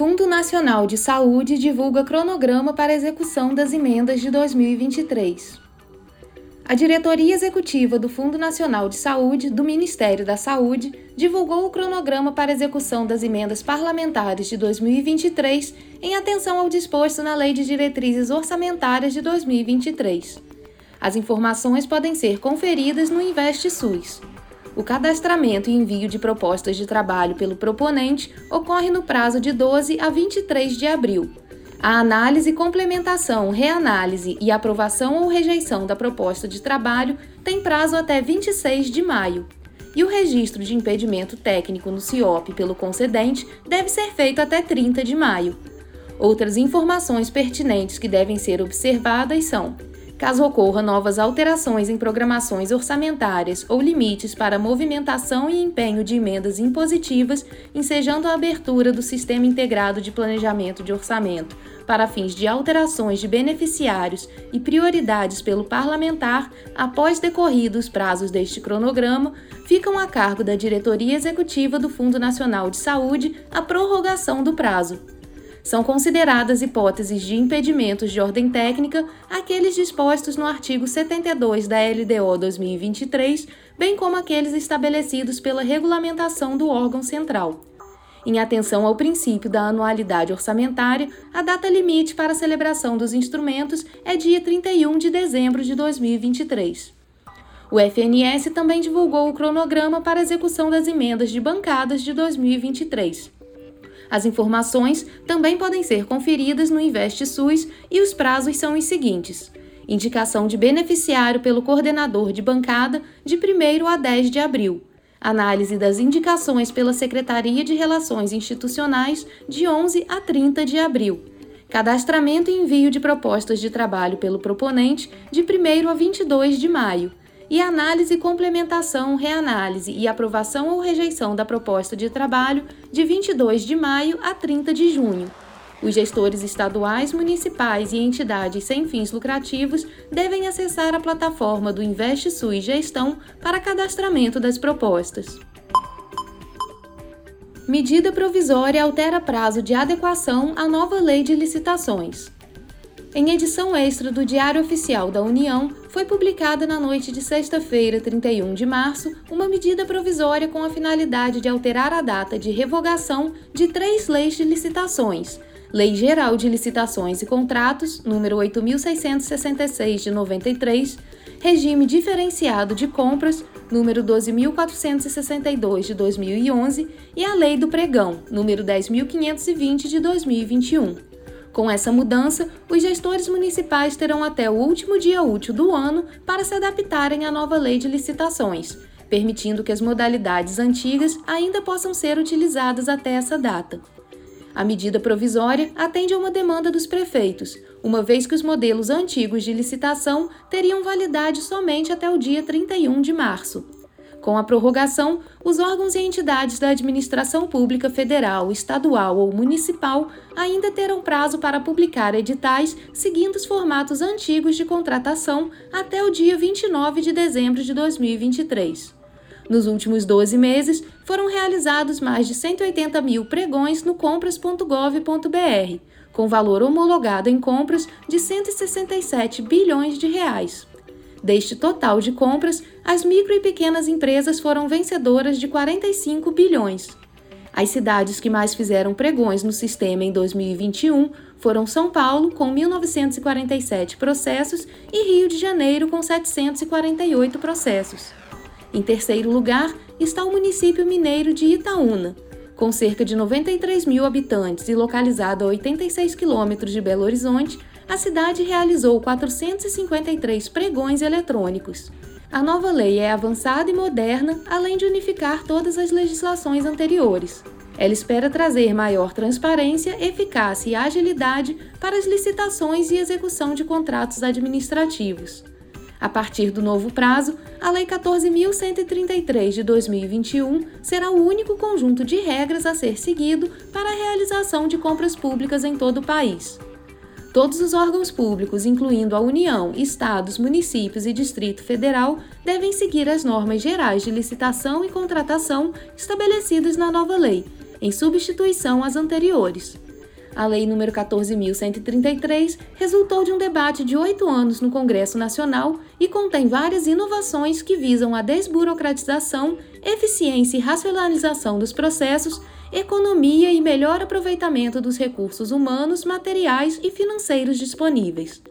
Fundo Nacional de Saúde divulga cronograma para execução das emendas de 2023. A Diretoria Executiva do Fundo Nacional de Saúde do Ministério da Saúde divulgou o cronograma para execução das emendas parlamentares de 2023 em atenção ao disposto na Lei de Diretrizes Orçamentárias de 2023. As informações podem ser conferidas no Investe SUS. O cadastramento e envio de propostas de trabalho pelo proponente ocorre no prazo de 12 a 23 de abril a análise, complementação, reanálise e aprovação ou rejeição da proposta de trabalho tem prazo até 26 de maio. E o registro de impedimento técnico no CIOP pelo concedente deve ser feito até 30 de maio. Outras informações pertinentes que devem ser observadas são Caso ocorra novas alterações em programações orçamentárias ou limites para movimentação e empenho de emendas impositivas, ensejando a abertura do Sistema Integrado de Planejamento de Orçamento para fins de alterações de beneficiários e prioridades pelo parlamentar, após decorridos prazos deste cronograma, ficam a cargo da Diretoria Executiva do Fundo Nacional de Saúde a prorrogação do prazo. São consideradas hipóteses de impedimentos de ordem técnica aqueles dispostos no artigo 72 da LDO 2023, bem como aqueles estabelecidos pela regulamentação do órgão central. Em atenção ao princípio da anualidade orçamentária, a data limite para a celebração dos instrumentos é dia 31 de dezembro de 2023. O FNS também divulgou o cronograma para execução das emendas de bancadas de 2023. As informações também podem ser conferidas no Investe SUS e os prazos são os seguintes: indicação de beneficiário pelo coordenador de bancada de 1 a 10 de abril. Análise das indicações pela Secretaria de Relações Institucionais de 11 a 30 de abril. Cadastramento e envio de propostas de trabalho pelo proponente de 1 a 22 de maio e análise, complementação, reanálise e aprovação ou rejeição da proposta de trabalho de 22 de maio a 30 de junho. Os gestores estaduais, municipais e entidades sem fins lucrativos devem acessar a plataforma do Investe SUS Gestão para cadastramento das propostas. Medida provisória altera prazo de adequação à nova lei de licitações. Em edição extra do Diário Oficial da União, foi publicada na noite de sexta-feira, 31 de março, uma medida provisória com a finalidade de alterar a data de revogação de três leis de licitações. Lei Geral de Licitações e Contratos, número 8666 de 93, Regime Diferenciado de Compras, número 12462 de 2011, e a Lei do Pregão, número 10520 de 2021. Com essa mudança, os gestores municipais terão até o último dia útil do ano para se adaptarem à nova lei de licitações, permitindo que as modalidades antigas ainda possam ser utilizadas até essa data. A medida provisória atende a uma demanda dos prefeitos, uma vez que os modelos antigos de licitação teriam validade somente até o dia 31 de março. Com a prorrogação, os órgãos e entidades da administração pública federal, estadual ou municipal ainda terão prazo para publicar editais seguindo os formatos antigos de contratação até o dia 29 de dezembro de 2023. Nos últimos 12 meses, foram realizados mais de 180 mil pregões no compras.gov.br, com valor homologado em compras de 167 bilhões de reais. Deste total de compras, as micro e pequenas empresas foram vencedoras de 45 bilhões. As cidades que mais fizeram pregões no sistema em 2021 foram São Paulo, com 1.947 processos, e Rio de Janeiro, com 748 processos. Em terceiro lugar está o município mineiro de Itaúna, com cerca de 93 mil habitantes e localizado a 86 quilômetros de Belo Horizonte, a cidade realizou 453 pregões eletrônicos. A nova lei é avançada e moderna, além de unificar todas as legislações anteriores. Ela espera trazer maior transparência, eficácia e agilidade para as licitações e execução de contratos administrativos. A partir do novo prazo, a Lei 14.133 de 2021 será o único conjunto de regras a ser seguido para a realização de compras públicas em todo o país. Todos os órgãos públicos, incluindo a União, estados, municípios e Distrito Federal, devem seguir as normas gerais de licitação e contratação estabelecidas na nova lei em substituição às anteriores. A Lei nº 14.133 resultou de um debate de oito anos no Congresso Nacional e contém várias inovações que visam a desburocratização, eficiência e racionalização dos processos, economia e melhor aproveitamento dos recursos humanos, materiais e financeiros disponíveis.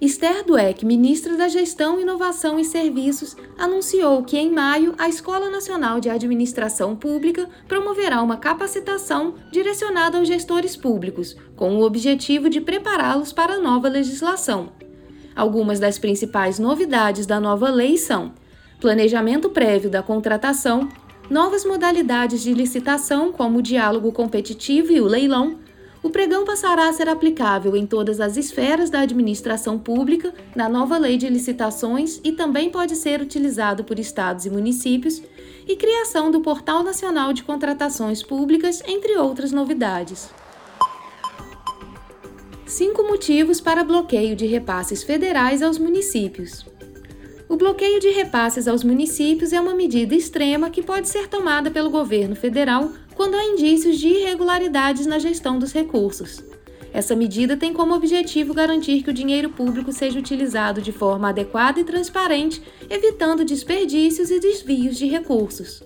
Esther Dweck, ministra da Gestão, Inovação e Serviços, anunciou que em maio a Escola Nacional de Administração Pública promoverá uma capacitação direcionada aos gestores públicos, com o objetivo de prepará-los para a nova legislação. Algumas das principais novidades da nova lei são: planejamento prévio da contratação, novas modalidades de licitação, como o diálogo competitivo e o leilão o pregão passará a ser aplicável em todas as esferas da administração pública, na nova lei de licitações e também pode ser utilizado por estados e municípios, e criação do Portal Nacional de Contratações Públicas, entre outras novidades. Cinco motivos para bloqueio de repasses federais aos municípios. O bloqueio de repasses aos municípios é uma medida extrema que pode ser tomada pelo governo federal quando há indícios de irregularidades na gestão dos recursos. Essa medida tem como objetivo garantir que o dinheiro público seja utilizado de forma adequada e transparente, evitando desperdícios e desvios de recursos.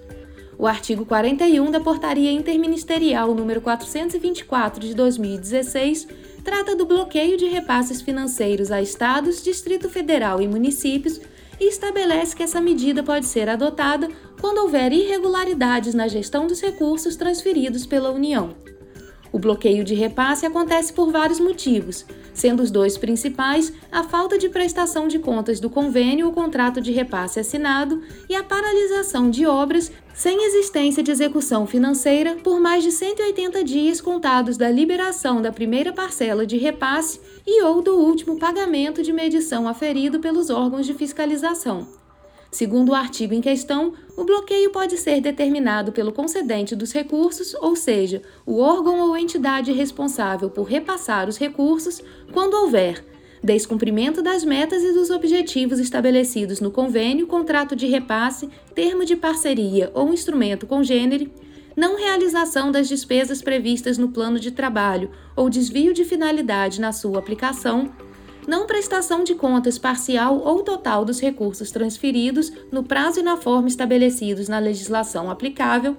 O artigo 41 da Portaria Interministerial número 424 de 2016 trata do bloqueio de repasses financeiros a estados, Distrito Federal e municípios e estabelece que essa medida pode ser adotada quando houver irregularidades na gestão dos recursos transferidos pela União. O bloqueio de repasse acontece por vários motivos, sendo os dois principais a falta de prestação de contas do convênio ou contrato de repasse assinado e a paralisação de obras sem existência de execução financeira por mais de 180 dias contados da liberação da primeira parcela de repasse e ou do último pagamento de medição aferido pelos órgãos de fiscalização. Segundo o artigo em questão, o bloqueio pode ser determinado pelo concedente dos recursos, ou seja, o órgão ou entidade responsável por repassar os recursos, quando houver descumprimento das metas e dos objetivos estabelecidos no convênio, contrato de repasse, termo de parceria ou instrumento congênere, não realização das despesas previstas no plano de trabalho ou desvio de finalidade na sua aplicação, não prestação de contas parcial ou total dos recursos transferidos no prazo e na forma estabelecidos na legislação aplicável,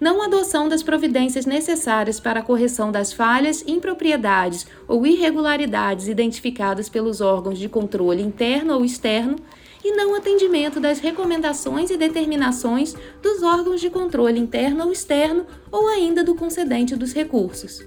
não adoção das providências necessárias para a correção das falhas, impropriedades ou irregularidades identificadas pelos órgãos de controle interno ou externo e não atendimento das recomendações e determinações dos órgãos de controle interno ou externo ou ainda do concedente dos recursos.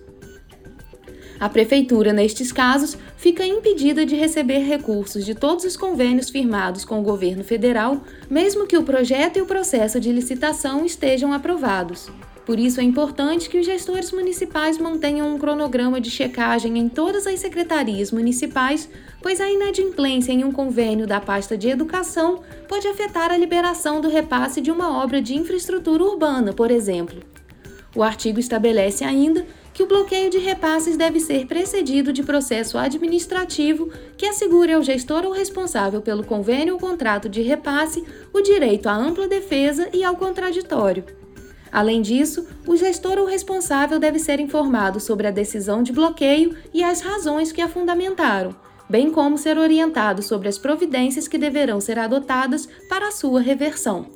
A Prefeitura, nestes casos, fica impedida de receber recursos de todos os convênios firmados com o governo federal, mesmo que o projeto e o processo de licitação estejam aprovados. Por isso é importante que os gestores municipais mantenham um cronograma de checagem em todas as secretarias municipais, pois a inadimplência em um convênio da pasta de educação pode afetar a liberação do repasse de uma obra de infraestrutura urbana, por exemplo. O artigo estabelece ainda que o bloqueio de repasses deve ser precedido de processo administrativo que assegure ao gestor ou responsável pelo convênio ou contrato de repasse o direito à ampla defesa e ao contraditório. Além disso, o gestor ou responsável deve ser informado sobre a decisão de bloqueio e as razões que a fundamentaram, bem como ser orientado sobre as providências que deverão ser adotadas para a sua reversão.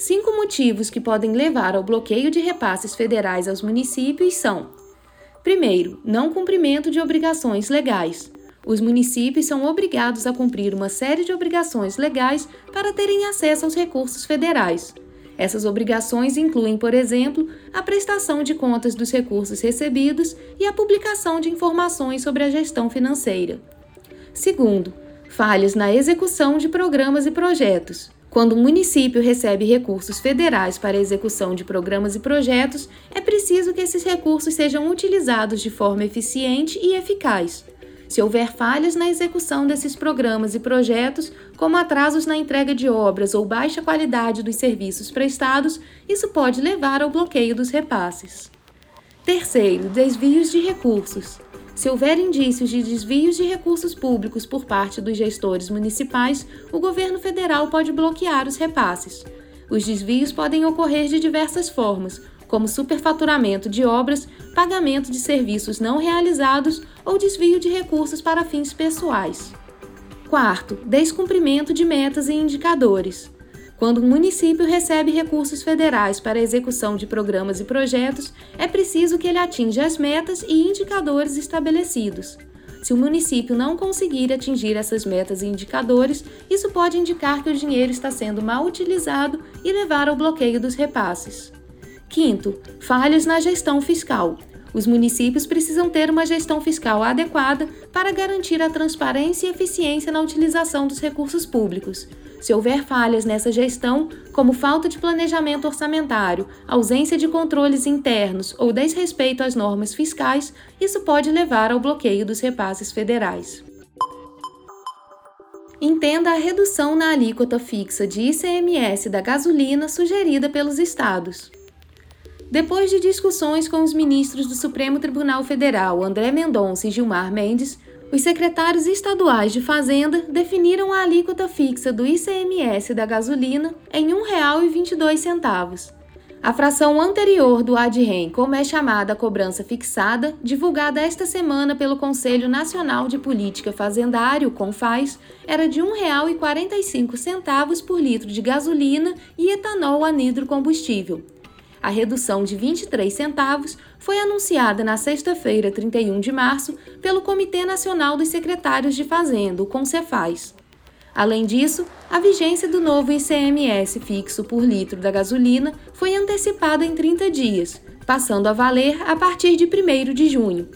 Cinco motivos que podem levar ao bloqueio de repasses federais aos municípios são: Primeiro, não cumprimento de obrigações legais. Os municípios são obrigados a cumprir uma série de obrigações legais para terem acesso aos recursos federais. Essas obrigações incluem, por exemplo, a prestação de contas dos recursos recebidos e a publicação de informações sobre a gestão financeira. Segundo, falhas na execução de programas e projetos. Quando um município recebe recursos federais para a execução de programas e projetos, é preciso que esses recursos sejam utilizados de forma eficiente e eficaz. Se houver falhas na execução desses programas e projetos, como atrasos na entrega de obras ou baixa qualidade dos serviços prestados, isso pode levar ao bloqueio dos repasses. Terceiro, desvios de recursos. Se houver indícios de desvios de recursos públicos por parte dos gestores municipais, o governo federal pode bloquear os repasses. Os desvios podem ocorrer de diversas formas, como superfaturamento de obras, pagamento de serviços não realizados ou desvio de recursos para fins pessoais. Quarto, descumprimento de metas e indicadores. Quando um município recebe recursos federais para a execução de programas e projetos, é preciso que ele atinja as metas e indicadores estabelecidos. Se o município não conseguir atingir essas metas e indicadores, isso pode indicar que o dinheiro está sendo mal utilizado e levar ao bloqueio dos repasses. Quinto, falhas na gestão fiscal. Os municípios precisam ter uma gestão fiscal adequada para garantir a transparência e eficiência na utilização dos recursos públicos. Se houver falhas nessa gestão, como falta de planejamento orçamentário, ausência de controles internos ou desrespeito às normas fiscais, isso pode levar ao bloqueio dos repasses federais. Entenda a redução na alíquota fixa de ICMS da gasolina sugerida pelos estados. Depois de discussões com os ministros do Supremo Tribunal Federal, André Mendonça e Gilmar Mendes, os secretários estaduais de Fazenda definiram a alíquota fixa do ICMS da gasolina em R$ 1,22. A fração anterior do ADREM, como é chamada a cobrança fixada, divulgada esta semana pelo Conselho Nacional de Política Fazendário, CONFAS, era de R$ 1,45 por litro de gasolina e etanol anidro combustível. A redução de 23 centavos foi anunciada na sexta-feira, 31 de março, pelo Comitê Nacional dos Secretários de Fazenda, o CONCEFAZ. Além disso, a vigência do novo ICMS fixo por litro da gasolina foi antecipada em 30 dias, passando a valer a partir de 1 de junho.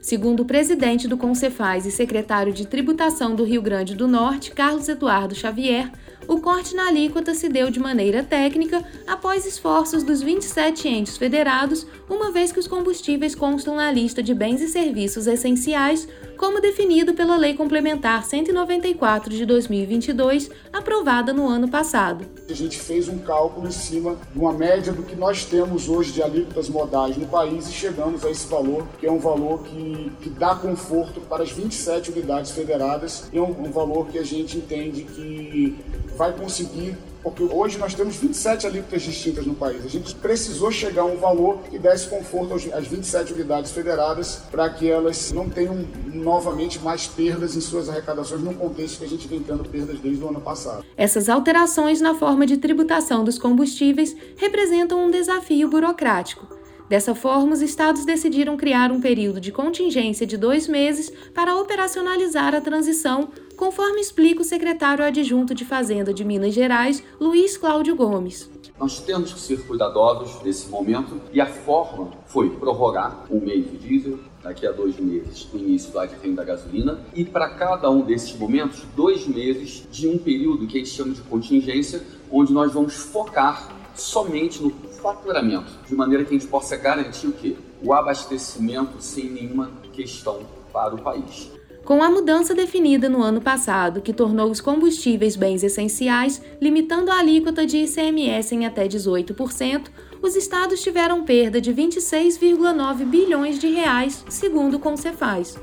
Segundo o presidente do Concefaz e secretário de Tributação do Rio Grande do Norte, Carlos Eduardo Xavier, o corte na alíquota se deu de maneira técnica após esforços dos 27 entes federados, uma vez que os combustíveis constam na lista de bens e serviços essenciais, como definido pela Lei Complementar 194 de 2022, aprovada no ano passado. A gente fez um cálculo em cima de uma média do que nós temos hoje de alíquotas modais no país e chegamos a esse valor, que é um valor que, que dá conforto para as 27 unidades federadas e é um, um valor que a gente entende que vai conseguir, porque hoje nós temos 27 alíquotas distintas no país. A gente precisou chegar a um valor que desse conforto às 27 unidades federadas para que elas não tenham novamente mais perdas em suas arrecadações num contexto que a gente vem tendo perdas desde o ano passado. Essas alterações na forma de tributação dos combustíveis representam um desafio burocrático Dessa forma, os estados decidiram criar um período de contingência de dois meses para operacionalizar a transição, conforme explica o secretário adjunto de Fazenda de Minas Gerais, Luiz Cláudio Gomes. Nós temos que ser cuidadosos nesse momento e a forma foi prorrogar um mês de diesel, daqui a dois meses o início do advento da gasolina e para cada um desses momentos, dois meses de um período que a gente chama de contingência, onde nós vamos focar somente no faturamento, de maneira que a gente possa garantir o quê? O abastecimento sem nenhuma questão para o país. Com a mudança definida no ano passado, que tornou os combustíveis bens essenciais, limitando a alíquota de ICMS em até 18%, os estados tiveram perda de 26,9 bilhões de reais, segundo o Concefaz.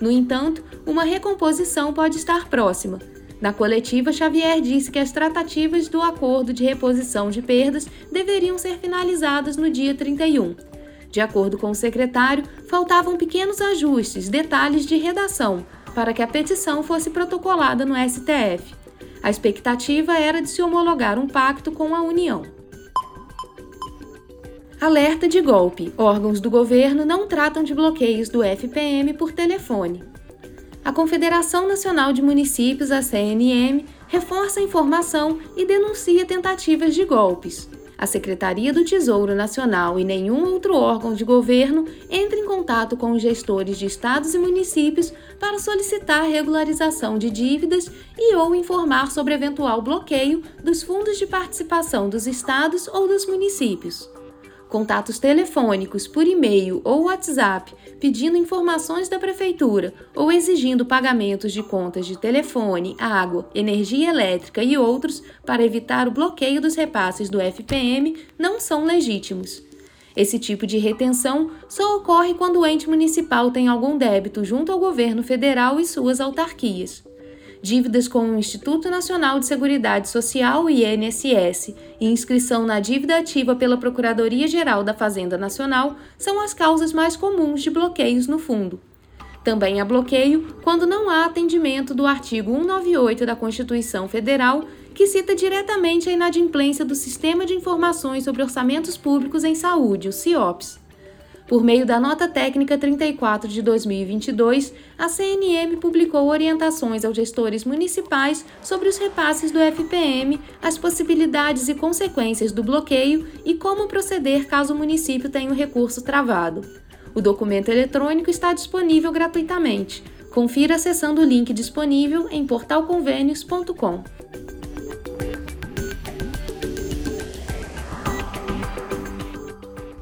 No entanto, uma recomposição pode estar próxima, na coletiva, Xavier disse que as tratativas do acordo de reposição de perdas deveriam ser finalizadas no dia 31. De acordo com o secretário, faltavam pequenos ajustes, detalhes de redação, para que a petição fosse protocolada no STF. A expectativa era de se homologar um pacto com a União. Alerta de golpe: órgãos do governo não tratam de bloqueios do FPM por telefone a Confederação Nacional de Municípios, a CNM, reforça a informação e denuncia tentativas de golpes. A Secretaria do Tesouro Nacional e nenhum outro órgão de governo entre em contato com os gestores de estados e municípios para solicitar regularização de dívidas e ou informar sobre eventual bloqueio dos fundos de participação dos estados ou dos municípios contatos telefônicos por e-mail ou WhatsApp pedindo informações da prefeitura ou exigindo pagamentos de contas de telefone, água, energia elétrica e outros para evitar o bloqueio dos repasses do FPM não são legítimos. Esse tipo de retenção só ocorre quando o ente municipal tem algum débito junto ao governo federal e suas autarquias dívidas com o Instituto Nacional de Seguridade Social INSS e inscrição na dívida ativa pela Procuradoria-Geral da Fazenda Nacional são as causas mais comuns de bloqueios no fundo. Também há bloqueio quando não há atendimento do artigo 198 da Constituição Federal, que cita diretamente a inadimplência do Sistema de Informações sobre Orçamentos Públicos em Saúde, o CIOPS. Por meio da Nota Técnica 34 de 2022, a CNM publicou orientações aos gestores municipais sobre os repasses do FPM, as possibilidades e consequências do bloqueio e como proceder caso o município tenha o recurso travado. O documento eletrônico está disponível gratuitamente. Confira acessando o link disponível em portalconvênios.com.